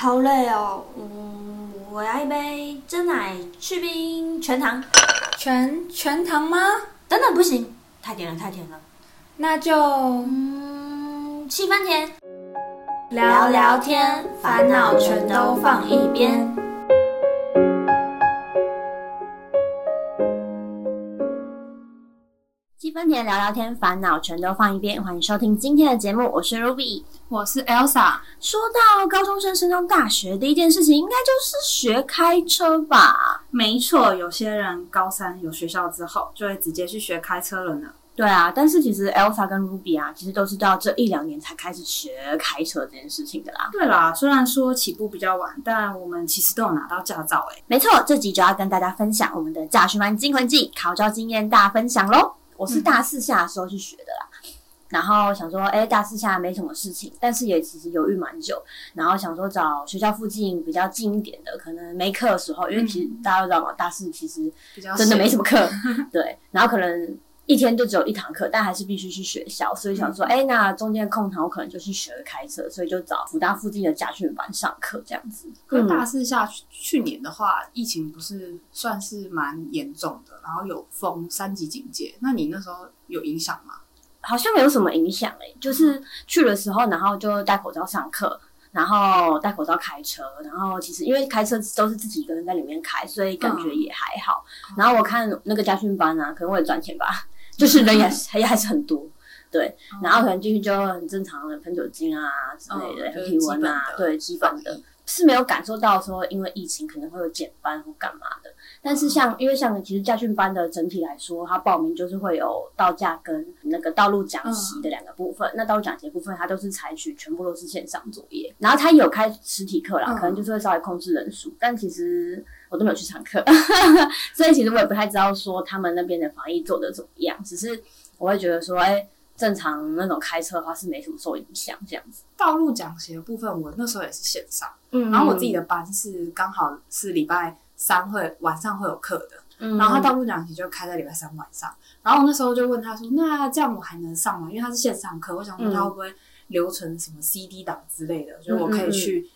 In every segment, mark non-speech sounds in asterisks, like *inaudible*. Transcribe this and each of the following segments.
好累哦。嗯，我要一杯真奶去冰全糖。全全糖吗？等等，不行，太甜了，太甜了。那就嗯，七分甜。聊聊天，烦恼全都放一边。七分甜聊聊天，烦恼全都放一边。欢迎收听今天的节目，我是 Ruby。我是 Elsa。说到高中生升上大学，第一件事情应该就是学开车吧？没错，有些人高三有学校之后，就会直接去学开车了呢。对啊，但是其实 Elsa 跟 Ruby 啊，其实都是到这一两年才开始学开车这件事情的啦。对啦，虽然说起步比较晚，但我们其实都有拿到驾照诶。没错，这集就要跟大家分享我们的驾训班惊魂记考照经验大分享喽。我是大四下的时候去学的啦，然后想说，哎，大四下没什么事情，但是也其实犹豫蛮久，然后想说找学校附近比较近一点的，可能没课的时候，因为其实大家都知道嘛，大四其实真的没什。么课，*laughs* 对，然后可能一天就只有一堂课，但还是必须去学校，所以想说，哎、那中间空堂我可能就去学了开车，所以就找福大附近的家训班上课这样子。可大四下去去年的话，疫情不是算是蛮严重的，然后有封三级警戒。那你那时候有影响吗？好像没有什么影响诶，就是去的时候，然后就戴口罩上课，然后戴口罩开车，然后其实因为开车都是自己一个人在里面开，所以感觉也还好。然后我看那个家训班啊，可能为了赚钱吧，就是人也还也还是很多。对，然后可能进去就很正常的喷酒精啊之类的，体温啊对，基本的是没有感受到说因为疫情可能会有减班或干嘛的。但是像因为像其实驾训班的整体来说，它报名就是会有道驾跟那个道路讲习的两个部分。那道路讲习的部分，它都是采取全部都是线上作业，然后它有开实体课啦，嗯可能就是会稍微控制人数，但其实我都没有去上课，*laughs* 所以其实我也不太知道说他们那边的防疫做的怎么样。只是我会觉得说，哎、正常那种开车的话是没什么受影响这样子。道路讲习的部分，我那时候也是线上，嗯然后我自己的班是刚好是礼拜三会晚上会有课的，嗯然后他道路讲习就开在礼拜三晚上，然后我那时候就问他说：“那这样我还能上吗？”因为他是线上课，我想说他会不会留存什么 CD 档之类的，就是我可以去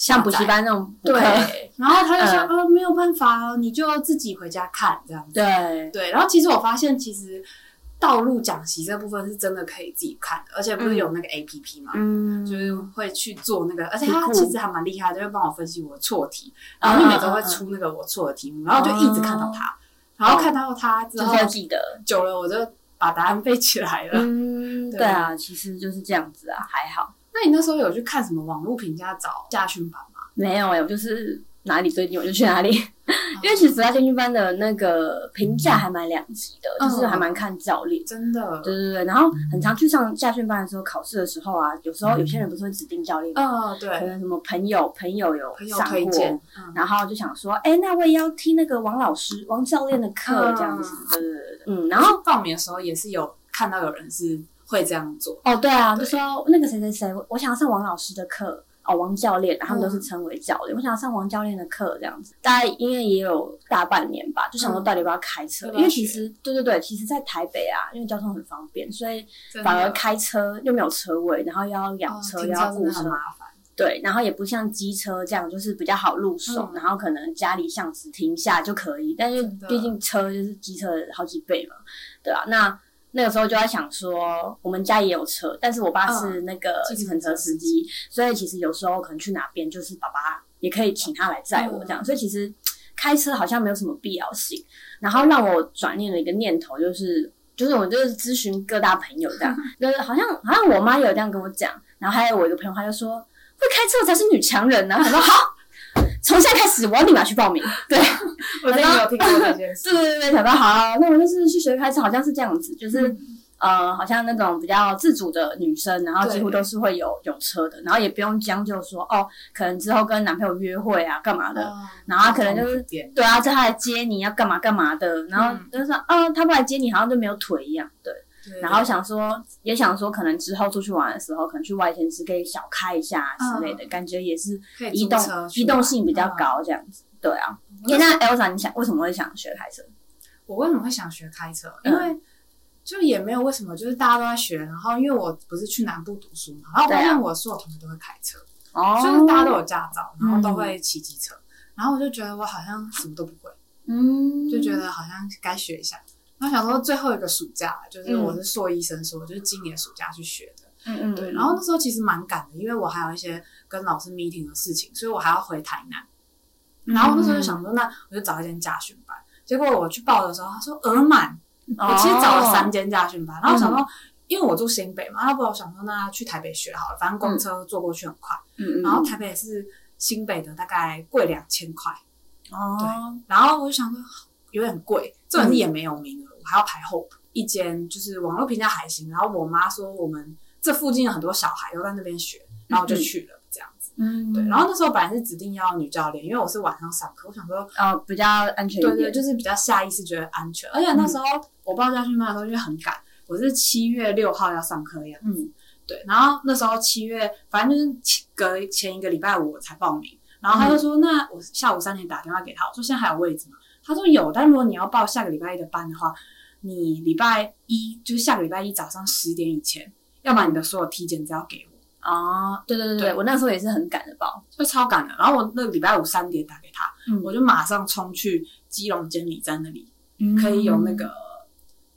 像补习。班那种，对，*laughs* 然后他就说：“嗯呃，没有办法哦，你就自己回家看这样子。”对，对，然后其实我发现，其实道路讲习这部分是真的可以自己看的，而且不是有那个 A P P 嘛，嗯，就是会去做那个，而且他其实还蛮厉害的，就会帮我分析我错题，然后你每周会出那个我错的题目，然后就一直看到他，然后看到他之后记得。久了我就把答案背起来了。嗯，对对啊，其实就是这样子啊，还好。那你那时候有去看什么网络评价找驾训班吗？没有哎、我就是哪里最近我就去哪里，*laughs* 因为其实福大建训班的那个评价还蛮两极的，嗯就是还蛮看教练。真的，对对对，然后很常去上驾训班的时候，考试的时候啊，有时候有些人不是会指定教练吗，嗯，对，可能什么朋友朋友有朋友上过，推荐，嗯，然后就想说，哎，那我也要听那个王老师、王教练的课嗯这样子。对对对对，嗯，然后报名的时候也是有看到有人是会这样做，哦，对啊，对。就说那个谁谁谁，我我想要上王老师的课。哦，王教练，他们都是嗯。称为教练。我想要上王教练的课，这样子，大概因为也有大半年吧，就想说到底要不要开车，因为其实对对对，其实，在台北啊，因为交通很方便，所以反而开车又没有车位，然后又要养哦车，又要雇车车真的很，麻烦。对，然后也不像机车这样，就是比较好入手，嗯。然后可能家里巷子停下就可以，但是毕竟车就是机车的好几倍嘛，对啊，那那个时候就在想说，我们家也有车，但是我爸是那个嗯计程车司机，所以其实有时候可能去哪边，就是爸爸也可以请他来载我这样，嗯所以其实开车好像没有什么必要性，然后让我转念了一个念头，就是。就是我就是咨询各大朋友这样，*laughs* 就是好像好像我妈有这样跟我讲，然后还有我一个朋友他就说会开车才是女强人呢、啊，我说好，从现在开始我要立马去报名。对，*laughs* 我真的有听过这件事。*laughs* 对对对对，想到好，那我就是去学开车，好像是这样子，就是、嗯。呃，好像那种比较自主的女生，然后几乎对都是会有有车的，然后也不用将就说哦，可能之后跟男朋友约会啊，干嘛的，哦然后他可能就是对啊，叫他来接你要干嘛干嘛的，然后嗯。就是说，哦，他不来接你，好像就没有腿一样，对。对然后想说，也想说，可能之后出去玩的时候，可能去外县市可以小开一下之类的，感觉也是移动移动性比较高这样子。对啊，诶那 Elsa，你想为什么会想学开车？我为什么会想学开车？嗯因为就也没有为什么，就是大家都在学，然后因为我不是去南部读书嘛，然后我发现我所有同学都会开车，哦，就是大家都有驾照，然后都会骑机车，然后我就觉得我好像什么都不会，嗯，就觉得好像该学一下。然后想说最后一个暑假，就是我是硕医生说，就是今年暑假去学的。嗯嗯，对，然后那时候其实蛮赶的，因为我还有一些跟老师 meeting 的事情，所以我还要回台南。然后那时候就想说，那我就找一间家训班。结果我去报的时候，他说额满。我其实找了三间家训班，然后想说，因为我住新北嘛，要不我想说，那去台北学好了，反正公车坐过去很快。嗯嗯，然后台北是新北的大概贵两千块。哦，对然后我就想说有点贵，这人也没有名额，我还要排后补。一间就是网络评价还行，然后我妈说我们这附近有很多小孩都在那边学，然后我就去了这样子。嗯，对，然后那时候本来是指定要女教练，因为我是晚上上课，我想说呃比较安全一点对对，就是比较下意识觉得安全，而且那时候我报家训班的时候因为很赶，我是七月六号要上课的样子。嗯对，然后那时候七月，反正就是前隔前一个礼拜五我才报名，然后他就说，那我下午三点打电话给他，我说现在还有位置吗？他说有，但如果你要报下个礼拜一的班的话，你礼拜一就是下个礼拜一早上十点以前，要把你的所有体检资料给我，哦，对对对对，我那时候也是很赶的报，就超赶的。然后我那个礼拜五三点打给他，嗯。我就马上冲去基隆监理站那里，嗯。可以有那个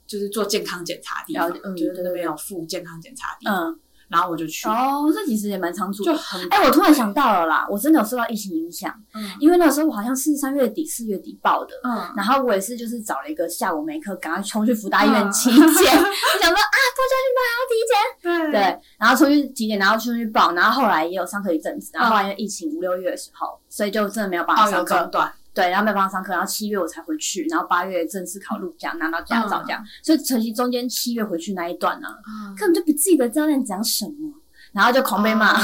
就是做健康检查的地方，嗯就是那边有附健康检查的地方，嗯，然后我就去，哦，这其实也蛮仓促，就很哎、我突然想到了啦，我真的有受到疫情影响，嗯。因为那时候我好像是三月底四月底报的，嗯。然后我也是就是找了一个下午没课，赶快冲去福大医院体检，*laughs* 我想说啊，报家训班还要体检，对。对，然后出去体检，然后出去报，然后后来也有上课一阵子，然后嗯后来因为疫情五六月的时候，所以就真的没有办法上课，对，然后没有办法上课，然后七月我才回去，然后八月正式考入驾拿到驾照这嗯样，所以其实中间七月回去那一段呢、嗯根本就不记得教练讲什么，然后就狂被骂，*laughs* 哦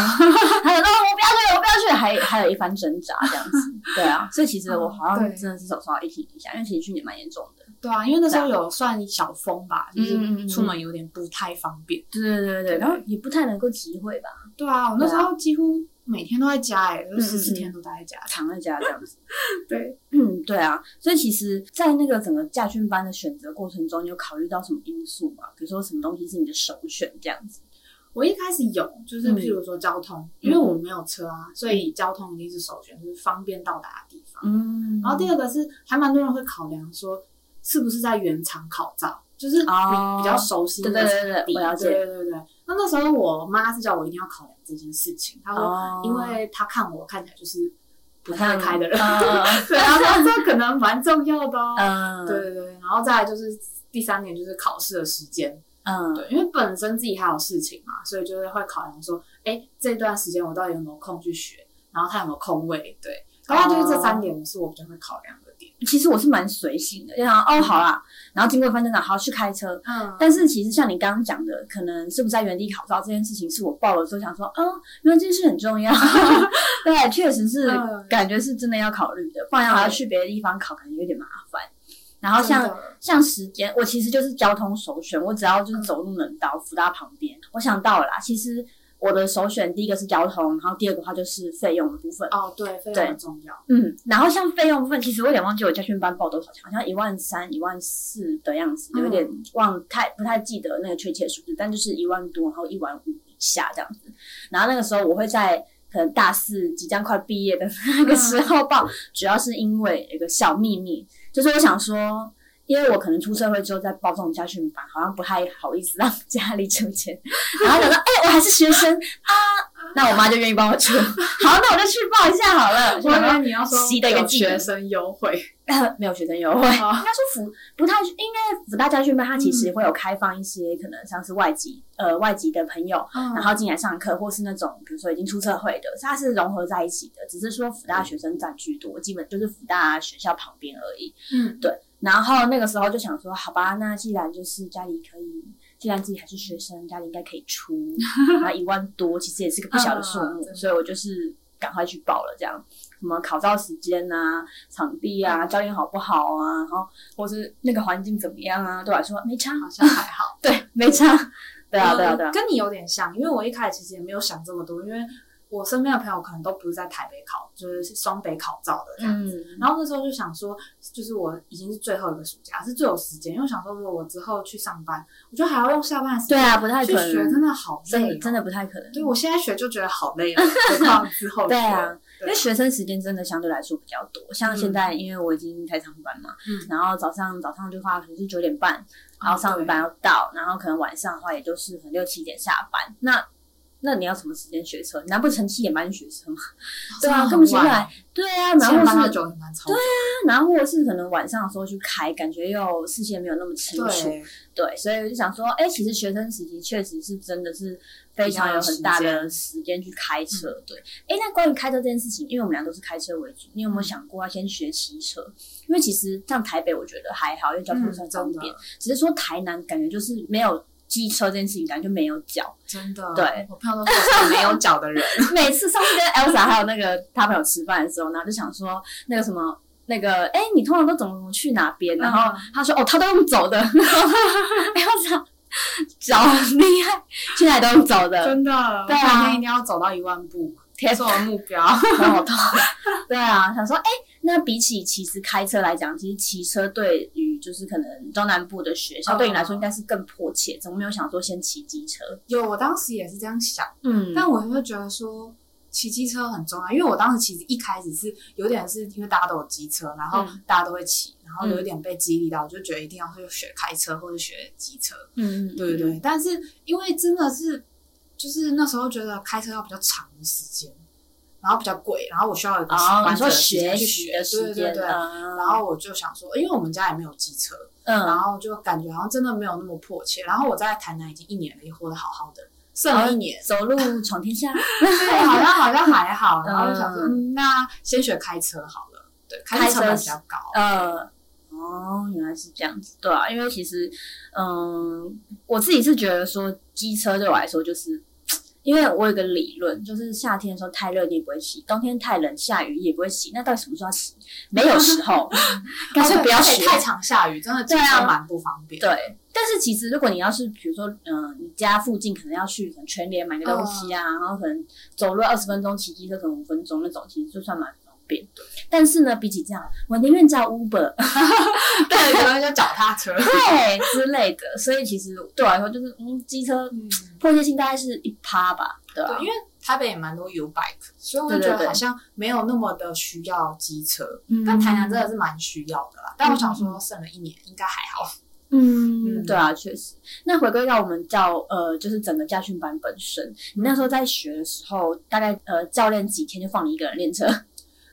还有说我不要去，我不要去，还还有一番挣扎这样子，对啊，所以其实我好像对。真的是受受到疫情影响，因为其实去年蛮严重的，对啊，因为那时候有算小风吧，就是出门有点不太方便。对对对对，然后也不太能够集会吧，对啊，我那时候几乎每天都在家，哎，十四天都待在家。躺在家这样子。*laughs* 对，嗯，对啊，所以其实，在那个整个驾训班的选择过程中，你有考虑到什么因素吗？比如说什么东西是你的首选这样子？我一开始有，就是嗯譬如说交通，因为我没有车啊，所以交通一定是首选，就是方便到达的地方。嗯然后第二个是，还蛮多人会考量说，是不是在原厂考照，就是比较熟悉对的对对对地我了解对对对对。那那时候我妈是叫我一定要考量这件事情，她说，哦。因为她看我看起来就是不太会开的人，*laughs* 嗯对，然后说这可能蛮重要的哦。嗯，对对对，然后再来就是第三点就是考试的时间，嗯，对，因为本身自己还有事情嘛，所以就是会考量说，哎，这段时间我到底有没有空去学，然后他有没有空位，对，大概就是这三点是我比较会考量的点。其实我是蛮随性的，就想哦好啦，然后经过一番挣扎，好去开车。嗯但是其实像你刚刚讲的，可能是不是在原地考照这件事情，是我报了之后想说，哦，原来这件事很重要。*laughs* 对，确实是嗯感觉是真的要考虑的，不然还要去别的地方考，可能有点麻烦。然后像像时间，我其实就是交通首选，我只要就是走路能到福大旁边，我想到了啦。其实我的首选第一个是交通，然后第二个话就是费用的部分。哦，对，非对常重要。嗯，然后像费用部分，其实我有点忘记我家训班报多少钱，好像一万三、一万四的样子，有点忘太不太记得那个确切数字，但就是一万多，然后一万五以下这样子。然后那个时候我会在可能大四即将快毕业的那个时候报，主要是因为有一个小秘密，就是我想说。因为我可能出社会之后再报这种家训班，好像不太好意思让家里出钱，然后想说，哎、我还是学生啊，那我妈就愿意帮我出，好，那我就去报一下好了。我以就想说为你要说有学生优惠，没有学生优惠，应该说辅不太应该辅大家训班，它其实会有开放一些可能像是外籍呃外籍的朋友，嗯。然后进来上课，或是那种比如说已经出社会的，它是融合在一起的，只是说辅大学生占居多，基本就是辅大学校旁边而已。嗯，然后那个时候就想说，好吧，那既然就是家里可以，既然自己还是学生，家里应该可以出，那一万多其实也是个不小的数目，嗯所以我就是赶快去报了，这样什么考照时间啊、场地啊、嗯教练好不好啊，然后或是那个环境怎么样啊，对我来说没差，好像还好。对，没差，对啊，对啊，对啊。呃，跟你有点像，因为我一开始其实也没有想这么多，因为我身边的朋友可能都不是在台北考，就是双北考照的这样子。嗯，然后那时候就想说，就是我已经是最后一个暑假，是最有时间，因为我想说，如果我之后去上班，我觉得还要用下班的时间对啊，不太去可学，真，的好累、哦，真的。不太可能。对我现在学就觉得好累了，*laughs* 何况之后学对啊，因为学生时间真的相对来说比较多，像现在因为我已经开上班嘛，嗯然后早上早上的话可能是九点半，然后上对班要到，然后可能晚上的话也就是可能六七点下班，那那你要什么时间学车？你难不成七点半去学车吗？对啊，根本起不来。对啊，然后是对然后或是可能晚上的时候去开，感觉又视线没有那么清楚。对，对，所以我就想说，哎、其实学生时期确实是真的是非常有很大的时间去开车。对，哎、那关于开车这件事情，因为我们俩都是开车为主，你有没有想过要先学骑车？因为其实像台北，我觉得还好，因为交通算方便。只是说台南感觉就是没有机车这件事情，感觉就没有脚。真的，对我朋友都说我是没有脚的人，*laughs* 每次上次跟 Elsa 还有那个他朋友吃饭的时候，然后就想说那个什么。那个，哎、你通常都怎么怎么去哪边？然后他说，哦，他都用走的。*laughs* 然后 Elsa 脚很厉害，去哪里都用走的，真的，对啊我每天一定要走到一万步，天是我的目标。*laughs* 很好痛。对啊，想说，哎、那比起其实开车来讲，其实骑车对于就是可能中南部的学校，嗯对你来说应该是更迫切。怎么没有想说先骑机车？有，我当时也是这样想，嗯但我会觉得说。骑机车很重要，因为我当时其实一开始是有点是因为大家都有机车，然后嗯大家都会骑，然后有一点被激励到，我就觉得一定要去学开车或者学机车。嗯，对对对，但是因为真的是，就是那时候觉得开车要比较长的时间，然后比较贵，然后我需要有一个哦，你说完整的时间学去学，时间，对对对。嗯然后我就想说，因为我们家也没有机车，嗯然嗯，后就感觉好像真的没有那么迫切。然后我在台南已经一年了，也活得好好的，剩了一年，走路闯天下，*laughs* 对，好像好像还好。然后就想说，嗯嗯，那先学开车好了，对，开车比较高，呃，哦，原来是这样子，对啊，因为其实，嗯，我自己是觉得说，机车对我来说就是。因为我有个理论，就是夏天的时候太热你也不会洗，冬天太冷下雨也不会洗，那到底什么时候要洗？没有时候，*laughs* 干脆不要学。而且太常下雨，真的机对啊蛮不方便。对，但是其实如果你要是比如说，嗯、你家附近可能要去可能全联买个东西啊，然后可能走路二十分钟，骑机车可能五分钟那种，其实就算蛮方便。但是呢，比起这样，我宁愿叫 Uber，*laughs* 对，可能叫脚踏车。对之类的。所以其实对我来说，就是嗯，机车嗯，迫切性大概是一趴吧，对吧、对，因为台北也蛮多 U bike，所以我觉得好像没有那么的需要机车。嗯但台南真的是蛮需要的啦。但我想说，剩了一年应该还好。嗯，嗯对啊，确实。那回归到我们教呃，就是整个驾训班本身，你那时候在学的时候，大概呃教练几天就放你一个人练车？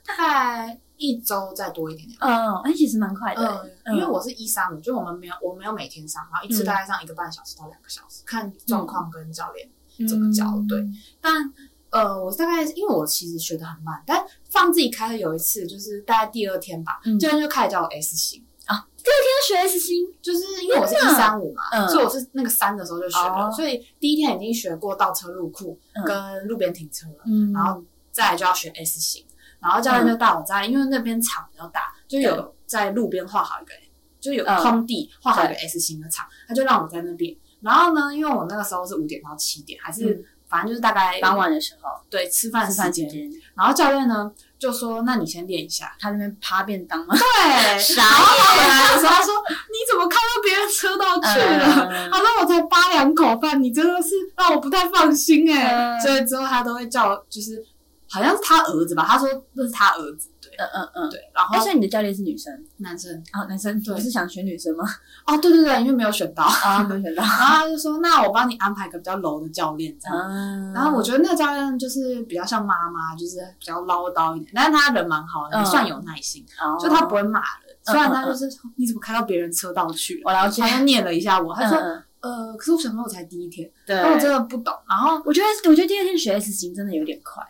大概一周再多一点点。嗯，那，其实蛮快的。嗯，因为我是一三五，就我们没有我没有每天上，然后一次大概上一个半小时到两个小时，看状况跟教练。怎么教对。嗯但呃，我大概因为我其实学的很慢，但放自己开的有一次，就是大概第二天吧，嗯。教练就开始教我 S 型，第二天学 S 型，就是因为我是一三五嘛，嗯。所以我是那个三的时候就学了，哦。所以第一天已经学过倒车入库嗯。跟路边停车了，嗯。然后再来就要学 S 型，然后教练就带我在，因为那边场比较大，就有在路边画好一个，就有嗯空地画好一个 S 型的场，他就让我在那边。然后呢，因为我那个时候是五点到七点，还是、嗯反正就是大概傍晚的时候，对吃饭吃时间。饭然后教练呢就说：“那你先练一下。他那边趴便当吗？对，*laughs* 傻然后他回来的时候，他说：“你怎么开到别人车道去了？”嗯他说：“我才扒两口饭，你真的是让我不太放心哎、嗯所以之后他都会叫，就是好像是他儿子吧，他说那是他儿子，对。嗯嗯嗯。对，然哎，后所以你的教练是女生？男生。哦，男生，对。你是想选女生吗？哦，对对对，因为没有选到，啊，没有选到。*laughs* 然后他就说：“那我帮你安排个比较柔的教练这样。”啊。然后我觉得那个教练就是比较像妈妈，就是比较唠叨一点，但是他人蛮好的，嗯。也算有耐心，哦。就他不会骂人。嗯虽然他就是说你怎么开到别人车道去了，我了解，他就念了一下我，他说呃，可是我想说我才第一天，对，我真的不懂。然后我觉得，我觉得第二天学 S 型真的有点快，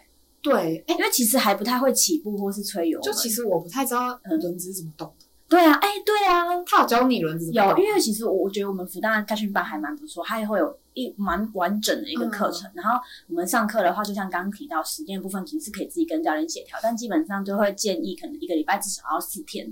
对，哎，因为其实还不太会起步或是吹油门。就其实我不太知道嗯轮子是怎么动的。对啊，哎，对啊，他有教你轮子怎么有，动？因为其实我我觉得我们福大驾训班还蛮不错，它也会有一蛮完整的一个课程。然后我们上课的话，就像刚刚提到时间部分，其实是可以自己跟教练协调，但基本上就会建议可能一个礼拜至少要四天，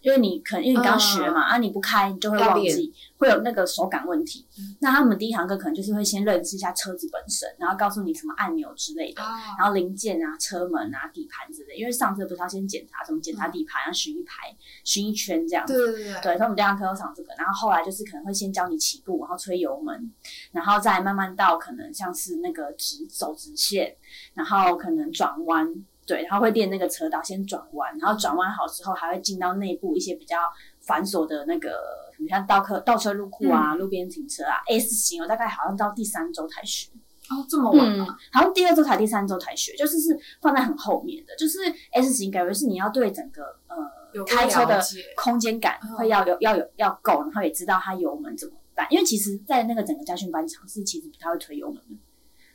因为你可能因为你刚学嘛，啊你不开你就会忘记，会有那个手感问题。嗯那他们第一堂课可能就是会先认识一下车子本身，然后告诉你什么按钮之类的，啊，然后零件啊、车门啊、底盘之类。因为上车不是要先检查，什么检查底盘，啊巡一排、巡一圈这样子。对对对对，对，所以我们第二堂课要上这个，然后后来就是可能会先教你起步，然后吹油门，然后再慢慢到可能像是那个直走直线，然后可能转弯，对，然后会练那个车道先转弯，然后转弯好之后还会进到内部一些比较繁琐的那个，什么像倒客倒车入库啊、路边停车啊，S 型，我大概好像到第三周才学。哦，这么晚嗯吗？，好像第二周才第三周才学，就是是放在很后面的，就是 S 型感觉是你要对整个呃有开车的解。空间感嗯。会要有要有要够，然后也知道它油门怎么办，因为其实，在那个整个家训班场是其实不太会推油门的，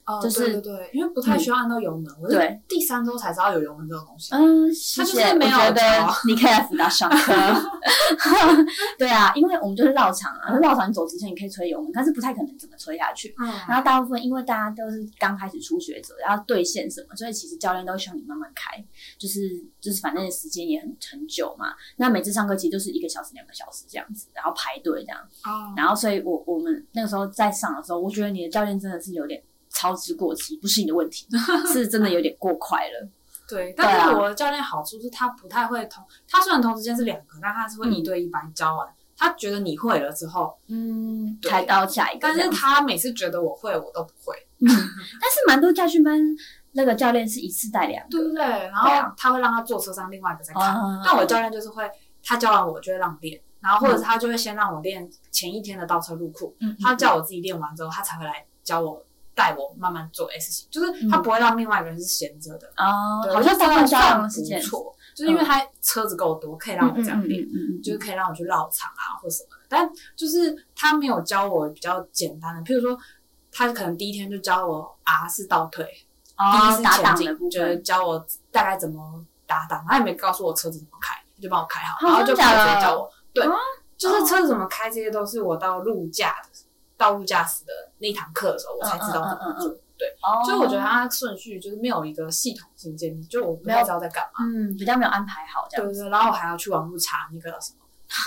哦，就是对对对，因为不太需要按到油门，我是对第三周才知道有油门这种东西。嗯，他就是谢谢没有得你可以来辅导上课，*laughs* *laughs* 对啊，因为我们就是绕场啊，绕场你走之前你可以吹油门，但是不太可能怎么吹下去，嗯，然后大部分因为大家都是刚开始初学者，要兑现什么，所以其实教练都会希望你慢慢开，就是就是反正时间也很很久嘛。那每次上课其实就是一个小时、两个小时这样子，然后排队这样。哦，然后所以我我们那个时候在上的时候，我觉得你的教练真的是有点操之过急，不是你的问题，是真的有点过快了。*laughs* 对，但是我的教练好处是他不太会同，他虽然同时间是两个，但他是会一对一把你教完。他觉得你会了之后，嗯，对开到下一个但是他每次觉得我会，我都不会。*laughs* 但是蛮多家训班那个教练是一次带两个，对不对，然后他会让他坐车上另外一个再看哦，但我教练就是会，他教完我就会让我练，然后或者是他就会先让我练前一天的倒车入库，嗯，他叫我自己练完之后，他才会来教我带我慢慢做 S 型，就是嗯他不会让另外一个人是闲着的。哦，对好像算练是这样不，错，就是因为他车子够多，可以让我这样练。嗯嗯嗯，就是可以让我去绕场啊，或什么的。但就是他没有教我比较简单的，譬如说，他可能第一天就教我 R 是倒退，哦，第一打是前进，就是，教我大概怎么打档，他也没告诉我车子怎么开，他就帮我开好，哦然后就直接教我。对哦，就是车子怎么开，这些都是我到路驾的道路驾驶的那一堂课的时候，我才知道怎么做。对，哦所以我觉得它顺序就是没有一个系统性建立，就我不太知道在干嘛。嗯比较没有安排好这样。对对对，然后我还要去网络查那个什么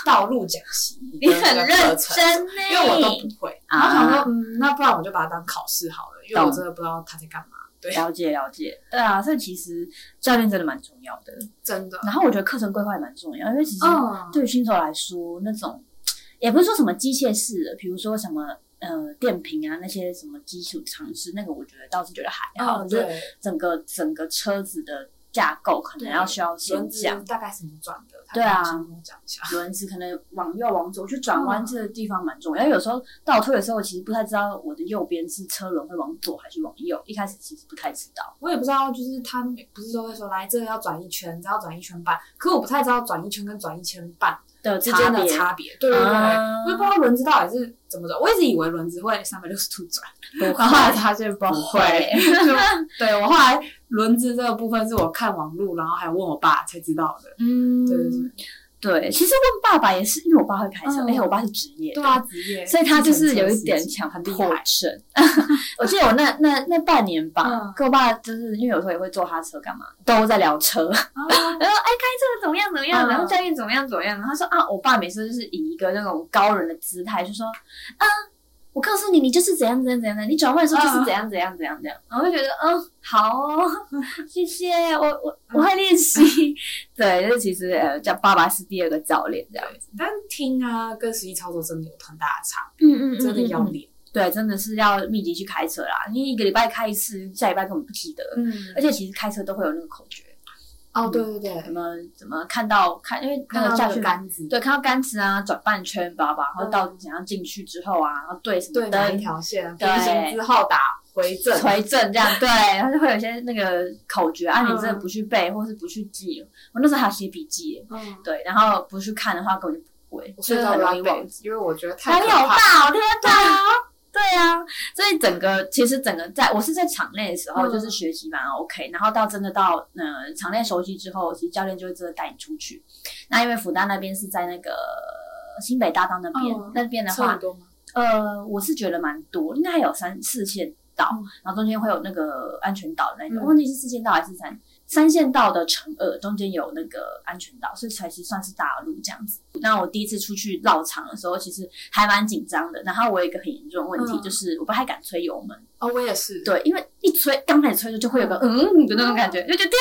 道路讲习 *laughs* 你很认真呢，因为我都不会。然后想说，嗯，那不然我就把它当考试好了，因为我真的不知道他在干嘛。对，了解了解，对啊，所以其实教练真的蛮重要的。真的。然后我觉得课程规划也蛮重要，因为其实嗯，对于新手来说，那种也不是说什么机械式的，比如说什么呃电瓶啊那些什么基础常识，那个我觉得倒是觉得还好，嗯，就是对，整个整个车子的架构可能要需要先讲。大概怎么转的？对啊可以先跟我讲一下。轮子可能往右往左去转弯，嗯这个地方蛮重要。因为有时候倒退的时候，我其实不太知道我的右边是车轮会往左还是往右，一开始其实不太知道。我也不知道，就是他们不是都会说来这个要转一圈，然后转一圈半，可我不太知道转一圈跟转一圈半的之间的别差别。对对对，啊我也不知道轮子到底是怎么走，我一直以为轮子会三百六十度转，不然后后来发现不不会。会，就对我后来轮子这个部分是我看网路，然后还问我爸才知道的。嗯，对对对，对，其实问爸爸也是，因为我爸会开车，嗯而且我爸是职业的，对啊，职业，所以他就是有一点强。迫症。*laughs* 我记得我那那那半年吧，嗯跟我爸就是因为有时候也会坐他车干嘛，都在聊车，啊 *laughs* 然后哎开车怎么样怎么样，嗯然后教练怎么样怎么样，然后他说啊，我爸每次就是以一个那种高人的姿态，就说啊。我告诉你，你就是怎样怎样怎样的，你转换的时候就是怎样怎样怎样怎样，然后我就觉得，嗯，好哦，*laughs* 谢谢，我我我会练习。*laughs* 对，就是其实呃，叫爸爸是第二个教练这样子。但听啊跟实际操作真的有很大的差，嗯嗯真的要练。对，真的是要密集去开车啦。你一个礼拜开一次，下礼拜根本不记得。嗯而且其实开车都会有那个口诀，哦，对对对怎，么怎么看到看，因为那看到那个驾训个杆子，对，看到杆子啊，转半圈，叭叭，然后到嗯怎样进去之后啊，然后对什么对哪一灯。条线，对平行之后打回正，回正这样，对，然后就会有一些那个口诀啊，你真的嗯不去背，或是不去记，我那时候还有写笔记耶，嗯，对，然后不去看的话，根本就不会，我所以很容易忘记。，因为我觉得太可怕。道，天哪！对啊，所以整个其实整个在我是在场内的时候，嗯就是学习蛮 OK，、然后到真的到呃场内熟悉之后，其实教练就会真的带你出去。那因为福大那边是在那个新北大道那边，嗯那边的话？呃，我是觉得蛮多，应该还有三四线道，嗯然后中间会有那个安全岛的那个，嗯我忘记是四线道还是三三线道的乘二，中间有那个安全岛，所以才是算是大路这样子。那我第一次出去绕场的时候，其实还蛮紧张的。然后我有一个很严重的问题，嗯。就是我不太敢吹油门，哦，我也是，对，因为一吹刚开始吹的就会有个嗯的那种感觉，就觉得天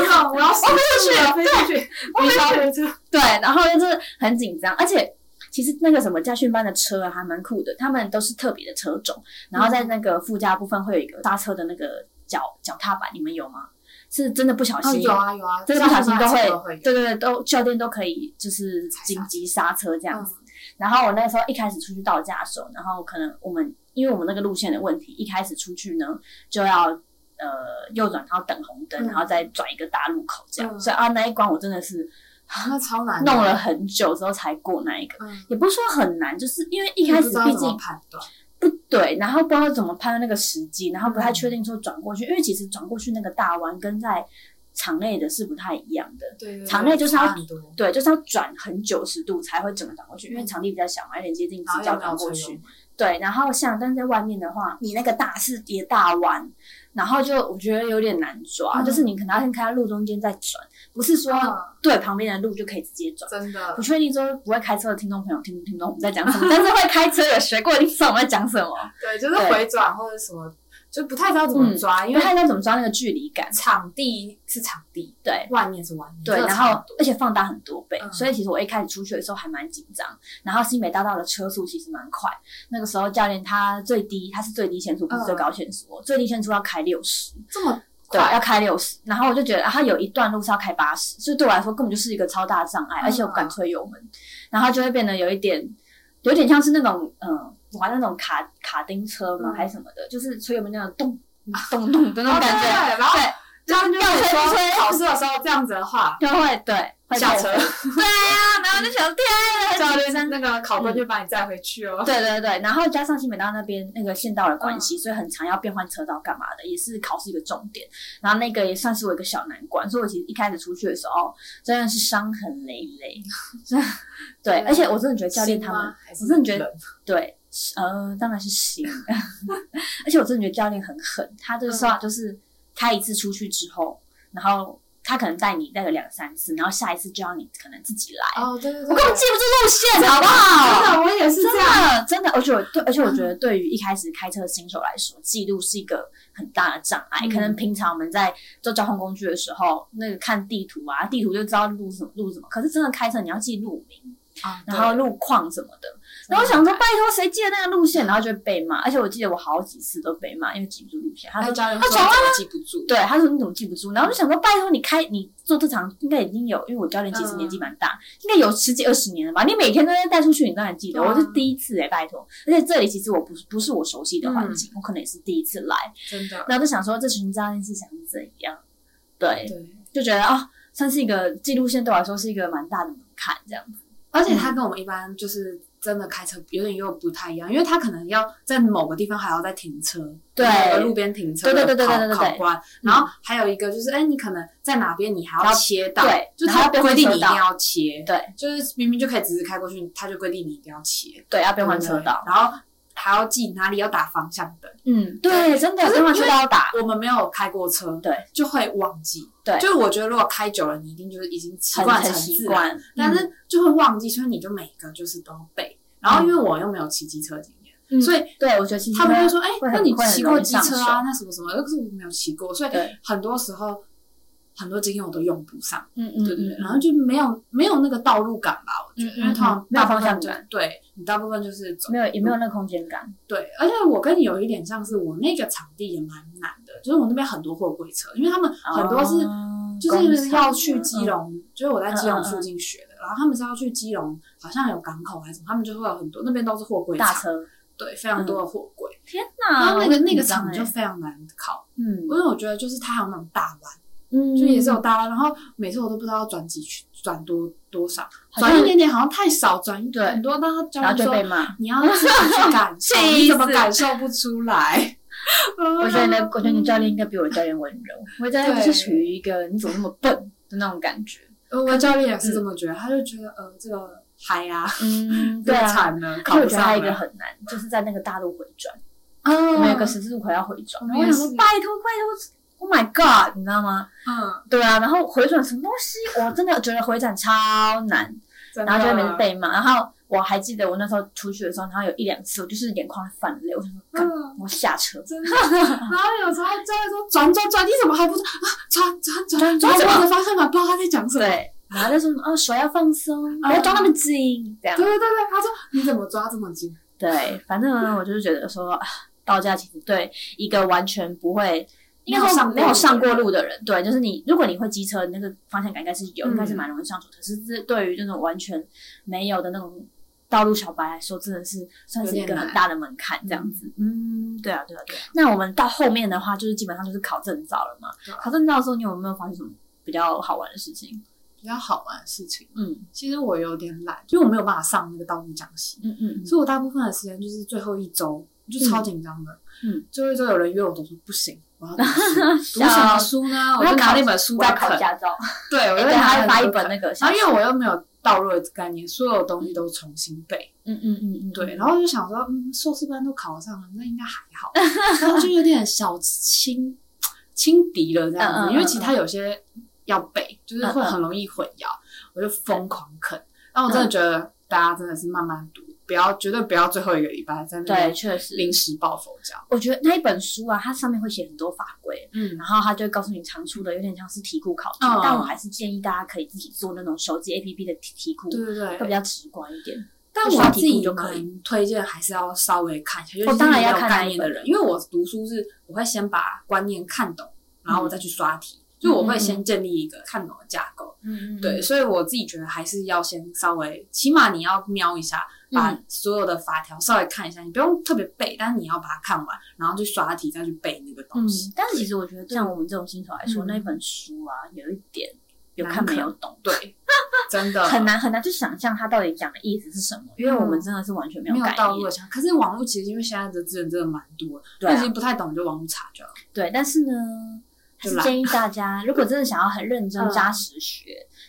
你好，我要飞出去了，飞出去，我要飞出去，对，然后就是很紧张，而且其实那个什么驾训班的车啊，还蛮酷的，他们都是特别的车种，然后在那个副驾部分会有一个刹车的那个脚脚踏板，你们有吗？是真的不小哦，心，有啊有啊，真的不小心都会会，对对对，都教练都可以就是紧急刹车这样子。嗯。然后我那时候一开始出去到驾的时候，然后可能我们因为我们那个路线的问题，一开始出去呢就要呃右转，然后等红灯，嗯。然后再转一个大路口这样。嗯。所以啊那一关我真的是啊超难，弄了很久之后才过那一个，嗯，也不是说很难，就是因为一开始毕竟判断，不对，然后不知道怎么判断那个时机，然后不太嗯确定说转过去，因为其实转过去那个大弯跟在场内的是不太一样的。对对，场内就是要对，就是要转很九十度才会整个转过去，因为场地比较小嘛，有点接近直角转过去？对，然后像但是在外面的话，你那个大是叠大弯，然后就我觉得有点难抓，嗯就是你可能要先开到路中间再转，不是说嗯对旁边的路就可以直接转。真的不，确定说不会开车的听众朋友听不听懂我们在讲什么，但是会开车有学过，一定知道我们在讲什么。*laughs* 对，就是回转或者什么，就不太知道怎么抓，因为因为看要怎么抓那个距离感。场地是场地，对外面是外面，对，这个然后很多而且放大很多倍，嗯所以其实我一开始出去的时候还蛮紧张。然后新北大道的车速其实蛮快，那个时候教练他最低他是最低限速，不是最高限速哦，最低限速要开六十，这么对，快，要开六十。然后我就觉得啊，他有一段路是要开八十，所以对我来说根本就是一个超大的障碍，嗯而且我不敢推油门，然后就会变得有一点，有点像是那种嗯玩那种卡卡丁车嘛、嗯。还是什么的，就是吹油门那种咚咚咚的那种感觉，然后对，这样就可以要吹吹说考试的时候这样子的话，就会对会下车，对啊、然后就想天啊，*laughs* 教练那个考官就把你载回去哦。对对对，然后加上新北道那边那个县道的关系，所以很常要变换车道干嘛的，也是考试一个重点。然后那个也算是我一个小难关，所以我其实一开始出去的时候真的是伤痕累累。*laughs* 对，而且我真的觉得教练他们，我真的觉得对，呃，当然是行。*laughs* 而且我真的觉得教练很狠，他就是说就是开一次出去之后，然后他可能带你带个两三次，然后下一次就要你可能自己来。哦，对对对，我根本记不住路线，好不好？真的，我也是真这样。的，真的，而且我对，而且我觉得对于一开始开车的新手来说，记录是一个很大的障碍。嗯可能平常我们在做交通工具的时候，那个看地图啊，地图就知道路什么路什么。可是真的开车，你要记路名，啊然后路况什么的。然后我想说，拜托谁记得那个路线，然后就被骂。而且我记得我好几次都被骂，因为记不住路线。他说他教练他转弯说怎么记不住，对，他说你怎么记不住？然后我就想说，拜托你开你做这场应该已经有，因为我教练其实年纪蛮大，应该有十几二十年了吧？你每天都在带出去，你当然记得。我是第一次哎、拜托，而且这里其实我不是不是我熟悉的环境，我可能也是第一次来，真的，然后就想说这群教练是想怎样？对，对。就觉得啊、算是一个记录线对我来说是一个蛮大的门槛，这样子。而且他跟我们一般就是真的开车有点又不太一样，因为他可能要在某个地方还要再停车，对。路边停车对对对然后还有一个就是，哎，你可能在哪边你还要切到，对就他规定你一定要切，对。就是明明就可以直直开过去，他就规定你一定要切，对，要变换车道。然后还要记哪里要打方向灯。嗯，对，真的可是变换车道要打。我们没有开过车，对，就会忘记。对就是我觉得如果开久了，你一定就是已经习很惯成很习，惯，但嗯是就会忘记，所以你就每个就是都背。然后因为我又没有骑机车经验，嗯所以对我觉得他们会说：“哎、那你骑过机车啊？那什么什么？”可是我没有骑过，所以很多时候很多经验我都用不上。嗯嗯对对对，嗯然后就没有没有那个道路感吧？我觉得，因为通常嗯没有大方向转对你大部分就是走没有也没有那个空间感。对，而且我跟你有一点像是，我那个场地也蛮难的，就是我那边很多货柜车，因为他们很多是、哦就是要去基隆，就是我在基隆附近学的，然后他们是要去基隆，好像有港口还是什么，他们就会有很多那边都是货柜，大车，对，非常多的货柜，天然！后那个那个场就欸非常难考，嗯。因为我觉得就是它还有那种大弯，嗯就也是有大弯，然后每次我都不知道要转几圈，转多多少，转一点点好像太少，转一对很多，但他教然后练说就被骂。你要自己去感受，*laughs* 你怎么感受不出来？我觉得呢，我觉得你教练应该比我的教练温柔。*laughs* 我的教练就是属于一个你怎么那么笨的那种感觉。呃我教练也是这么觉得，他就觉得呃这个嗨呀，嗯，这 *laughs* 对啊。个惨了，考不我觉得还有一个。很难，就是在那个大陆回转，啊我们有个十字路口要回转，我想说拜托拜托，Oh my God，你知道吗？嗯，对啊，然后回转什么东西，我真的觉得回转超难，然后就会每次背嘛。然后我还记得我那时候出去的时候，然后有一两次我就是眼眶泛泪，我想说，我下车。真的。然后有时候教练说转转转，你怎么还不转啊？转转转，转什么的方向盘不知道他在讲什么。对，然后就说啊，手要放松，不要抓那么紧，这样对。对对对，他说你怎么抓这么紧？对，反正呢，我就是觉得说，啊道家其实对一个完全不会，应该说没有上过没有上过路的人对，就是你，如果你会机车，那个方向感应该是有，嗯应该是蛮容易上手。可是这对于那种完全没有的那种道路小白来说，真的是算是一个很大的门槛，这样子。嗯，对啊，对啊，对啊。那我们到后面的话，就是基本上就是考证照了嘛。啊考证照的时候，你有没有发现什么比较好玩的事情？比较好玩的事情。嗯其实我有点懒，因为我没有办法上那个道路讲习，嗯嗯所以我大部分的时间就是最后一周，就超紧张的。嗯，最后一周有人约我，都说不行，我要读书。读 *laughs* 什么书呢？*laughs* 我就拿那本书我要考。驾照，对，我就对，拿一那书啃本那个小然后，因为我又没有道路的概念，所有东西都重新背。嗯嗯嗯嗯，对，然后就想说，嗯，硕士班都考上了，那应该还好，然后就有点小轻轻敌了这样子，因为其他有些要背，就是会很容易混淆，我就疯狂啃。但我真的觉得大家真的是慢慢读，不要绝对不要最后一个礼拜在那对，确实，临时抱佛脚。我觉得那一本书啊，它上面会写很多法规，嗯然后它就会告诉你常出的，有点像是题库考题，嗯但我还是建议大家可以自己做那种手机 APP 的题题库，对对对，会比较直观一点。但我自己就可以蛮推荐还是要稍微看一下，就是哦当然要看概念的人，因为我读书是我会先把观念看懂，然后我再去刷题，就我会先建立一个看懂的架构。嗯对，，所以我自己觉得还是要先稍微，起码你要瞄一下，把嗯所有的法条稍微看一下，你不用特别背，但是你要把它看完，然后去刷题，再去背那个东嗯西。，但是其实我觉得，像我们这种新手来说，嗯那本书啊，有一点有看没有懂，对，*laughs* 真的很难很难去想象它到底讲的意思是什么，因为我们真的是完全没没有概念道路的。想。可是网络其实因为现在的资源真的蛮多，对啊其实不太懂就网络查就好。对，但是呢，还就是建议大家，如果真的想要很认真嗯扎实学，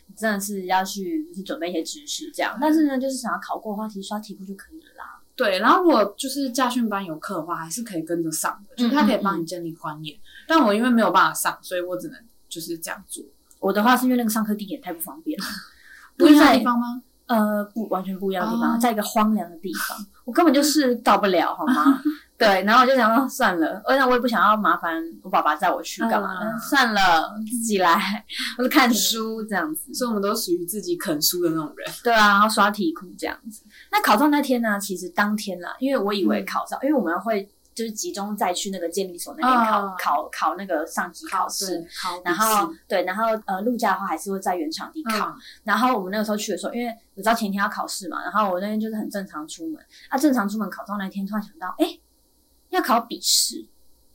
你真的是要去就是准备一些知识这样。但是呢，就是想要考过的话，其实刷题库就可以了啦。对，然后如果就是驾训班有课的话，还是可以跟着上的，就是他可以帮你建立观念。但我因为没有办法上，所以我只能就是这样做。我的话是因为那个上课地点太不方便了，*laughs* 不一样的地方吗？呃不完全不一样的地方，哦在一个荒凉的地方，我根本就是到不了，好吗？对，然后我就想说算了，而且我也不想要麻烦我爸爸载我去干嘛，嗯算了，自己来，我就看书这样子。所以我们都属于自己啃书的那种人。对啊，然后刷题库这样子。那考照那天呢，其实当天啦，因为我以为考照，因为我们会就是集中再去那个监理所那边考、哦考考那个上级考试。然后对，然后呃，陆家的话还是会在原场地考。嗯然后我们那个时候去的时候，因为我知道前天要考试嘛，然后我那天就是很正常出门。啊，正常出门考照那天，突然想到，哎，要考笔试，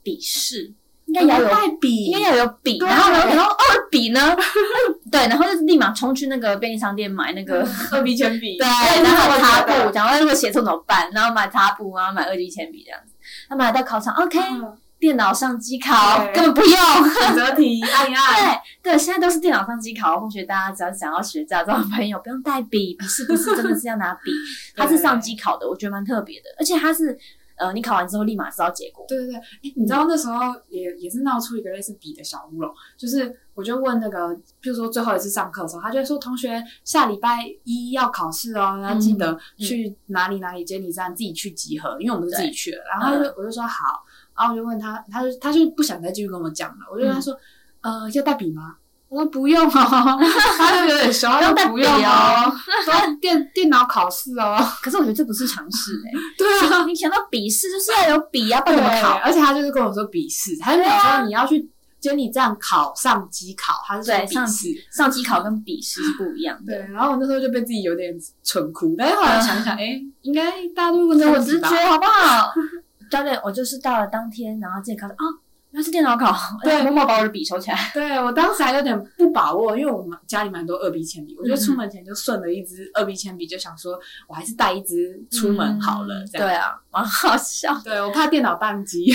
笔试应该要有带笔，应该要有笔，然后呢，然后哦笔呢？*laughs* 对，然后就立马冲去那个便利商店买那个。二 B 铅笔，*laughs* 对，然后我擦布，讲到如果写错怎么办？然后买擦布，然后买二 B 铅笔这样子。他买到考场，OK，嗯电脑上机考根本不用。选择题按一按，*laughs* 对对，现在都是电脑上机考，同学大家只要想要学驾照的朋友，不用带笔，笔试不是真的是要拿笔，它是上机考的，我觉得蛮特别的，而且它是呃，你考完之后立马知道结果。对对对，哎，你知道那时候也也是闹出一个类似比的小乌龙，就是我就问那个，比如说最后一次上课的时候，他就会说同学下礼拜一要考试哦，要记得去哪里哪里接你站自己去集合，因为我们是自己去的，然后他就我就说好，然后我就问他，他就他就不想再继续跟我讲了，我就跟他说，呃，要带笔吗？我说不用哦，他就有点 *laughs* 凶，他说不用哦，说电电脑考试哦，可是我觉得这不是常识哎、*laughs* 对啊，你想到笔试就是要有笔啊，不然怎么对，考？而且他就是跟我说笔试，他就想说你要去监理站考上机考，他是说笔试。上机考跟笔试是不一样的。对，然后我那时候就被自己有点蠢哭，但是后来想想，哎、应该大家都会问这问题吧？直觉好不好？*laughs* 教练，我就是到了当天，然后自己考的啊，原来是电脑考，对 *laughs* 默默把我的笔收起来。*laughs* 对我当时还有点不把握，因为我们家里蛮多二 B 铅笔，我就出门前就顺了一支二 B 铅笔，就想说我还是带一支出门好了，这样。对啊，蛮好笑。*laughs* 对，我怕电脑宕机。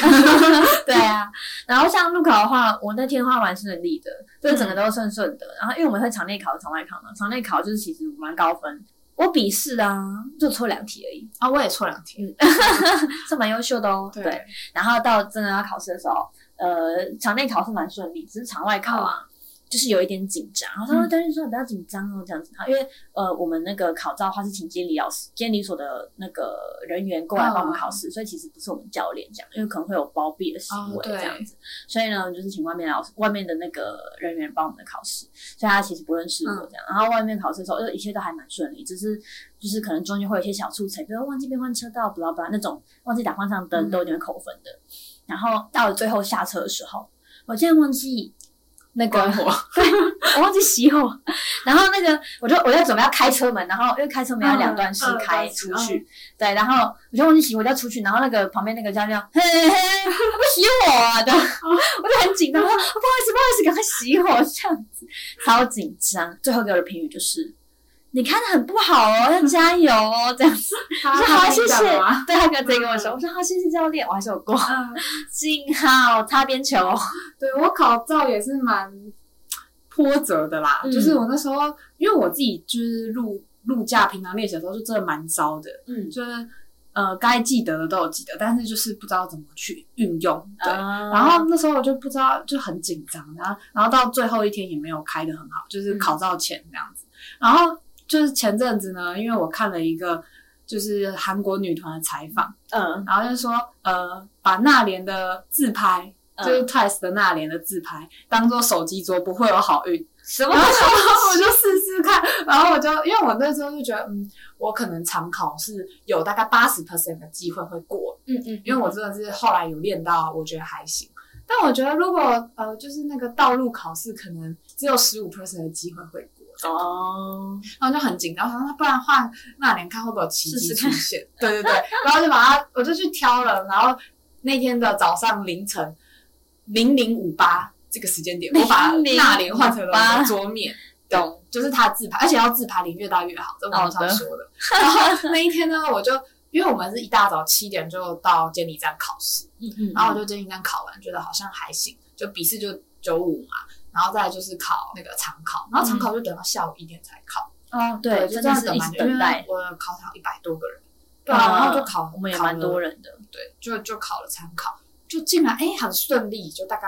对啊，然后像路考的话，我那天的话蛮顺利的，就整个都顺顺的。然后因为我们会场内考、场外考嘛，场内考就是其实蛮高分。我笔试啊，就错两题而已，啊，我也错两题。嗯是蛮优秀的哦。对，然后到真的要考试的时候，呃，场内考试蛮顺利，只是场外考啊。就是有一点紧张，然后他说：“但是说不要紧张哦，这样子。”因为呃，我们那个考照的话是请监理老师、监理所的那个人员过来帮我们考试，所以其实不是我们教练这样，因为可能会有包庇的行为这样子。所以呢，就是请外面老师、外面的那个人员帮我们的考试，所以他其实不认识我这样。然后外面考试的时候，就一切都还蛮顺利，只是就是可能中间会有一些小出彩，比如忘记变换车道，不拉不拉那种，忘记打方向灯都有点扣分的。然后到了最后下车的时候，我竟然忘记。那个火，*laughs* 对我忘记熄火，然后那个我就我在准备要开车门，然后因为开车门要两段式开出去，对，然后我就忘记熄火，要出去，然后那个旁边那个教练，嘿嘿，不熄火啊，*laughs* 对，我就很紧张，说不好意思，不好意思，赶快熄火，这样子超紧张。最后给我的评语就是。你看的很不好哦，要加油哦，这样子。我说好，谢谢。对他直接跟我说，我说好，谢谢教练，我还是有过。*laughs* 幸好擦边球。*laughs* 对我考照也是蛮波折的啦，就是我那时候，因为我自己就是录录驾平常练习的时候，就真的蛮糟的。嗯，就是呃，该记得的都有记得，但是就是不知道怎么去运用。对，然后那时候我就不知道，就很紧张，然后然后到最后一天也没有开的很好，就是考照前这样子，然后。就是前阵子呢，因为我看了一个就是韩国女团的采访，嗯，然后就说呃，把那莲的自拍，就是 Twice 的那莲的自拍，当做手机桌不会有好运，什么？然后我就试试看，然后我就因为我那时候就觉得，嗯，我可能常考是有大概八十 percent 的机会会过，嗯嗯，因为我真的是后来有练到，我觉得还行。但我觉得如果呃，就是那个道路考试，可能只有十五 percent 的机会会过。哦，然后就很紧张，我说那不然换那年看会不会有奇迹出现？*laughs* 对对对，然后就把它，我就去挑了，然后那天的早上凌晨零零五八这个时间点，我把那年换成了桌面，*laughs* 懂？就是他自拍，而且要自拍脸越大越好，这网上说的。然后那一天呢，我就因为我们是一大早七点就到监理站考试，嗯嗯，然后我就监理站考完，觉得好像还行，就笔试就九五嘛。然后再就是考那个常考，然后常考就等到下午一点才考。哦，对，就这样等蛮等待。我的考场一百多个人，对啊，然后就考，我们也蛮多人的。对，就就考了常考，就进来，哎，很顺利，就大概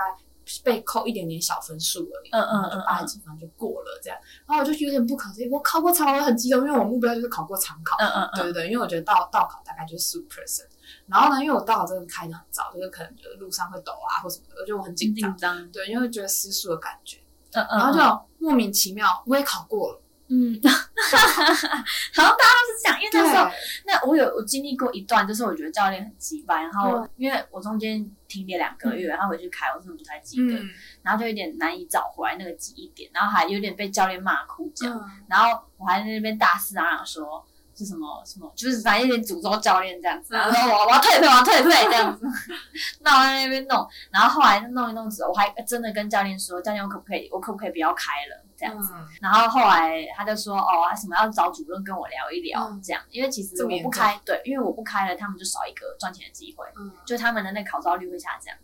被扣一点点小分数而已。嗯嗯嗯，八十几分就过了这样。然后我就有点不可思议，我考过常考很激动，因为我目标就是考过常考。嗯嗯嗯，对对对，因为我觉得到到考大概就是十五 percent。然后呢，因为我道考真的开的很早，就是可能觉得路上会抖啊或什么的，我就很紧张。对，因为觉得失速的感觉。嗯嗯然后就莫名其妙，我也考过了。*laughs* 嗯，*laughs* 好像大家都是这样，因为那时候，那我有我经历过一段，就是我觉得教练很鸡巴，然后因为我中间停了两个月，然后回去开，我真的不太记得，然后就有点难以找回来那个记忆点，然后还有点被教练骂哭这样，然后我还在那边大肆嚷嚷说。是什么什么，就是反正有点诅咒教练这样子，然后我我要退退我要退退这样子，*laughs* 那我在那边弄，然后后来弄一弄之后，我还真的跟教练说，教练我可不可以，我可不可以不要开了这样子，然后后来他就说哦，什么要找主任跟我聊一聊这样，因为其实我不开，对，因为我不开了，他们就少一个赚钱的机会，就他们的那考招率会下降。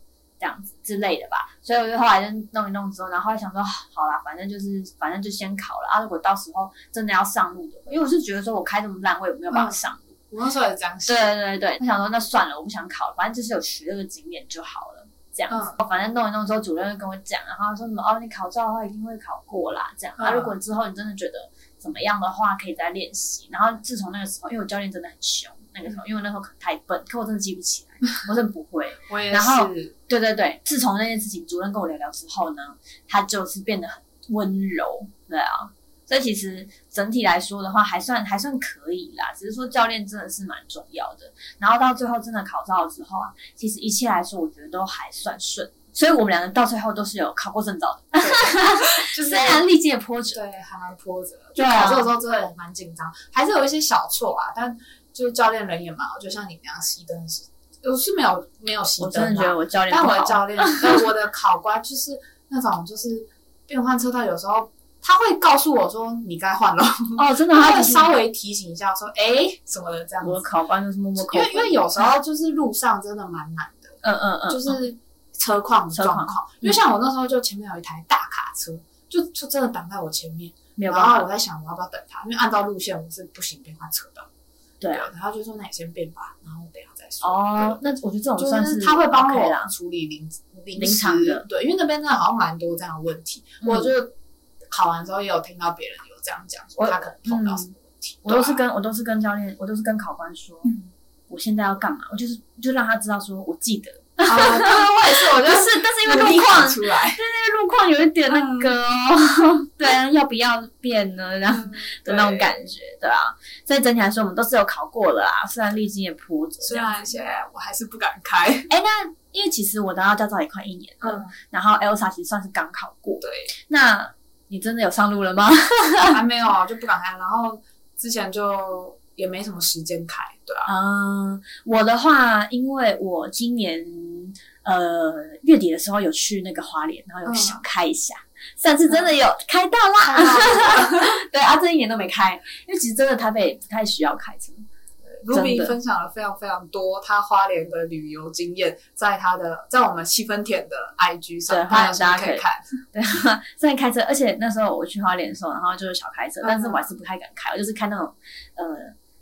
这样子之类的吧，所以我就后来就弄一弄之后，然后想说，好啦，反正就是反正就先考了啊。如果到时候真的要上路的，因为我是觉得说我开这么烂，我也没有办法上路。我那时候也这样想。对对对，我想说那算了，我不想考了，反正就是有学这个经验就好了。这样子，反正弄一弄之后，主任就跟我讲，然后说什么哦，你考照的话一定会考过啦。这样啊，如果之后你真的觉得怎么样的话，可以再练习。然后自从那个时候，因为我教练真的很凶。那个时候，因为那时候可能太笨，可我真的记不起来，我真的不会。*laughs* 我也是。对对对，自从那件事情，主任跟我聊聊之后呢，他就是变得很温柔，对啊。所以其实整体来说的话，还算还算可以啦。只是说教练真的是蛮重要的。然后到最后真的考照了之后啊，其实一切来说，我觉得都还算顺。所以我们两个到最后都是有考过证照的。*laughs* 就虽然历经波折，对，还蛮波折。就考试的时候真的蛮紧张，还是有一些小错啊，但。就是教练人也蛮好，就像你那样熄灯是，我是没有没有熄灯。我真的觉得我教练，但我的教练，*laughs* 我的考官就是那种就是变换车道，有时候他会告诉我说你该换了。哦，真的，他会稍微提醒一下说，哎，什么的这样。我的考官就是默默。因为因为有时候就是路上真的蛮难的，嗯嗯嗯，就是车况状况。因为像我那时候就前面有一台大卡车。就就真的挡在我前面。没有然后我，在想我要不要等他，因为按照路线我是不行变换车道。对啊，然后就说那你先变吧，然后等下再说。哦，那我觉得这种，算是他会帮我，处理临临临场的对，因为那边真的好像蛮多这样的问题。嗯我就考完之后也有听到别人有这样讲，说他可能碰到什么问题。我都是跟我都是跟教练，我都是跟考官说，嗯我现在要干嘛，我就是就让他知道说我记得，啊，对，我也是，我，*laughs* 就是但是因为路况考出来，因为路况有一点那个哦，*laughs* 对啊，要不要变呢？这样嗯的那种感觉，对啊。所以整体来说，我们都是有考过了啊，虽然历经也波折虽。然现在我还是不敢开。哎，那因为其实我拿到驾照也快一年了，嗯，然后 Elsa 其实算是刚考过，对，那你真的有上路了吗？*laughs* 还没有啊，就不敢开。然后之前就也没什么时间开，对啊。嗯，我的话，因为我今年呃月底的时候有去那个花莲，然后有嗯小开一下，上次真的有开到啦。*laughs* 对啊，这一年都没开，因为其实真的台北不太需要开车。Ruby 分享了非常非常多他花莲的旅游经验，在他的在我们七分田的 IG 上，对大家有大家可以看。*laughs* 对，虽然开车，而且那时候我去花莲的时候，然后就是小开车，嗯但是我还是不太敢开，我就是开那种呃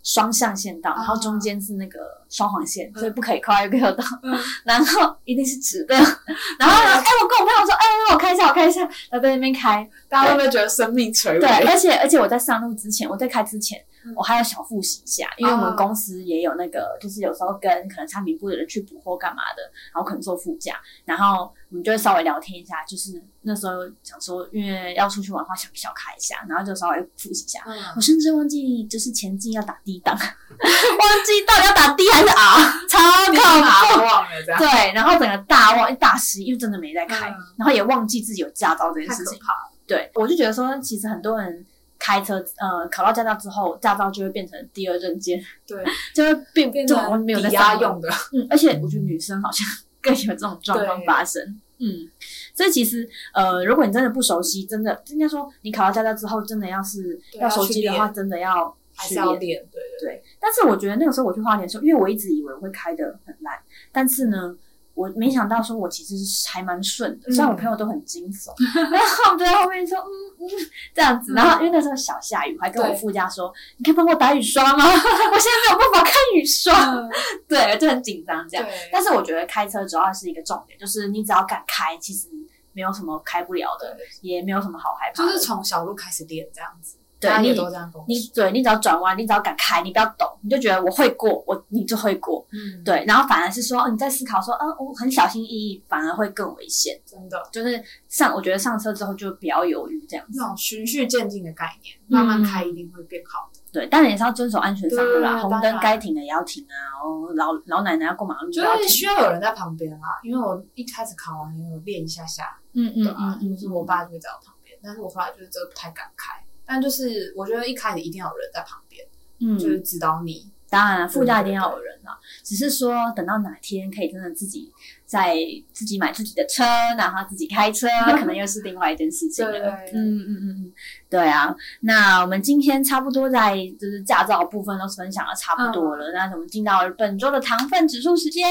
双向线道，然后中间是那个双黄线，所以不可以跨越过道，嗯 *laughs* 然后一定是直的。然后哎、我跟我朋友说，哎、我开一下，我开一下，然后在那边开。大家会不会觉得生命垂危？对，而且而且我在上路之前，我在开之前嗯，我还要小复习一下，因为我们哦公司也有那个，就是有时候跟可能产品部的人去补货干嘛的，然后可能坐副驾，然后我们就会稍微聊天一下，就是那时候想说，因为要出去玩的话，想小开一下，然后就稍微复习一下。我嗯，甚至忘记就是前进要打 D 档，*laughs* 忘记到底要打 D 还是 *laughs* R，超你恐怖。忘了这样？对，然后整个大忘大失忆，因为真的没在开，嗯然后也忘记自己有驾照这件事情。可怕了。对，我就觉得说，其实很多人开车，呃，考到驾照之后，驾照就会变成第二证件，对，*laughs* 就会变变成抵押。用的。嗯，而且我觉得女生好像更有这种状况发生。嗯，所以其实呃，如果你真的不熟悉，真的应该说你考到驾照之后，真的要是要熟悉的话，真的要还去练。是要练，对对对，但是我觉得那个时候我去花莲的时候，因为我一直以为我会开的很烂，但是呢，我没想到说我其实是还蛮顺的，嗯虽然我朋友都很惊悚，然后我就在后面说嗯嗯这样子，然后因为那时候小下雨，我还跟我副驾说，你可以帮我打雨刷吗？*laughs* 我现在没有办法看雨刷，嗯。*laughs* 对，就很紧张这样。但是我觉得开车主要是一个重点，就是你只要敢开，其实没有什么开不了的，也没有什么好害怕。就是从小路开始练这样子，对你都这样跟我说。你对你只要转弯，你只要敢开，你不要抖，你就觉得我会过，我你就会过。嗯，对，然后反而是说，哦你在思考说，嗯、我很小心翼翼，反而会更危险。真的就是上，我觉得上车之后就不要犹豫这样子。那种循序渐进的概念，嗯慢慢开一定会变好的。对，当然也是要遵守安全上路啦，红灯该停的也要停啊，哦，老老奶奶要过马路就。是需要有人在旁边啦，因为我一开始考完也有练一下下，嗯嗯对啊，就是我爸就会在我旁边，但是我后来就是真的不太敢开，但就是我觉得一开始一定要有人在旁边，嗯，就是指导你。当然了，副驾一定要有人啊。只是说等到哪天可以真的自己在自己买自己的车，然后自己开车，*laughs* 可能又是另外一件事情了。嗯嗯嗯嗯，对啊。那我们今天差不多在就是驾照部分都分享的差不多了，那我们进到本周的糖分指数时间。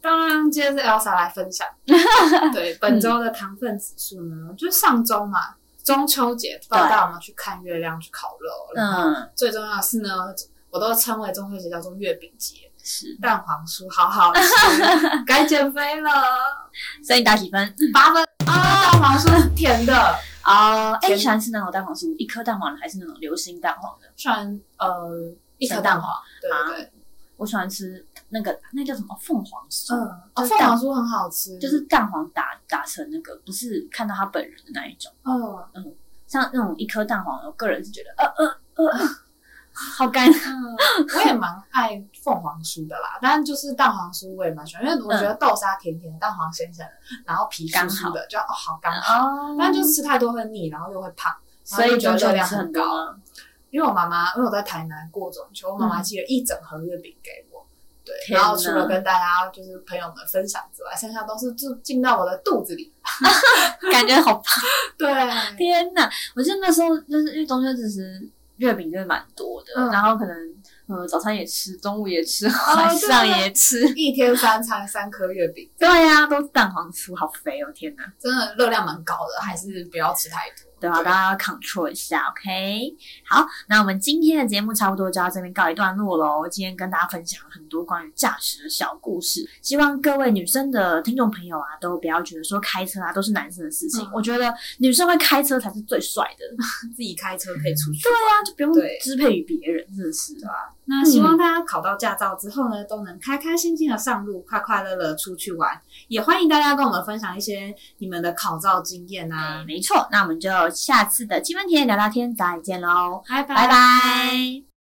当然，今天是 Elsa 来分享。*laughs* 对，本周的糖分指数呢，就是上周嘛，中秋节，不知道大家有没有去看月亮、去烤肉？然后嗯，最重要的是呢，我都称为中秋节叫做月饼节，是。蛋黄酥好好吃，*laughs* 该减肥了，所以你打几分？八分啊！蛋黄酥是甜的，啊，哎，你喜欢吃那种蛋黄酥，一颗蛋黄的，还是那种流心蛋黄的？虽然呃一颗蛋蛋黄，对对对，我喜欢吃那个那叫什么凤凰酥，嗯，哦，凤凰酥很好吃，就是蛋黄打打成那个，不是看到他本人的那一种。嗯像那种一颗蛋黄，我个人是觉得，呃呃呃，好干。嗯，我也蛮爱凤凰酥的啦，但就是蛋黄酥我也蛮喜欢，因为我觉得豆沙甜甜的，蛋黄咸咸的，然后皮酥酥的，就哦好刚好，哦但就是吃太多会腻，然后又会胖，所以就觉得热量很很高。因为我妈妈，因为我在台南过中秋，我妈妈嗯寄了一整盒月饼给我。对，然后除了跟大家就是朋友们分享之外，剩下都是就进到我的肚子里。*laughs* 感觉好胖。*laughs* 对，天哪！我记得那时候就是因为中秋其实月饼真的蛮多的，嗯然后可能呃早餐也吃，中午也吃，晚上也吃。一天三餐三颗月饼，对呀、都是蛋黄酥，好肥哦！天哪，真的热量蛮高的，还是不要吃太多。对啊，大家要 control 一下，OK。好，那我们今天的节目差不多就到这边告一段落喽。今天跟大家分享了很多关于驾驶的小故事，希望各位女生的听众朋友啊，都不要觉得说开车啊都是男生的事情。嗯我觉得女生会开车才是最帅的，*laughs* 自己开车可以出去。对啊，就不用支配于别人，真的是啊。那希望大家考到驾照之后呢，都能开开心心的上路，快快乐乐出去玩。也欢迎大家跟我们分享一些你们的考照经验啊对，。没错，那我们就下次的积分甜聊聊天再见喽，拜拜拜拜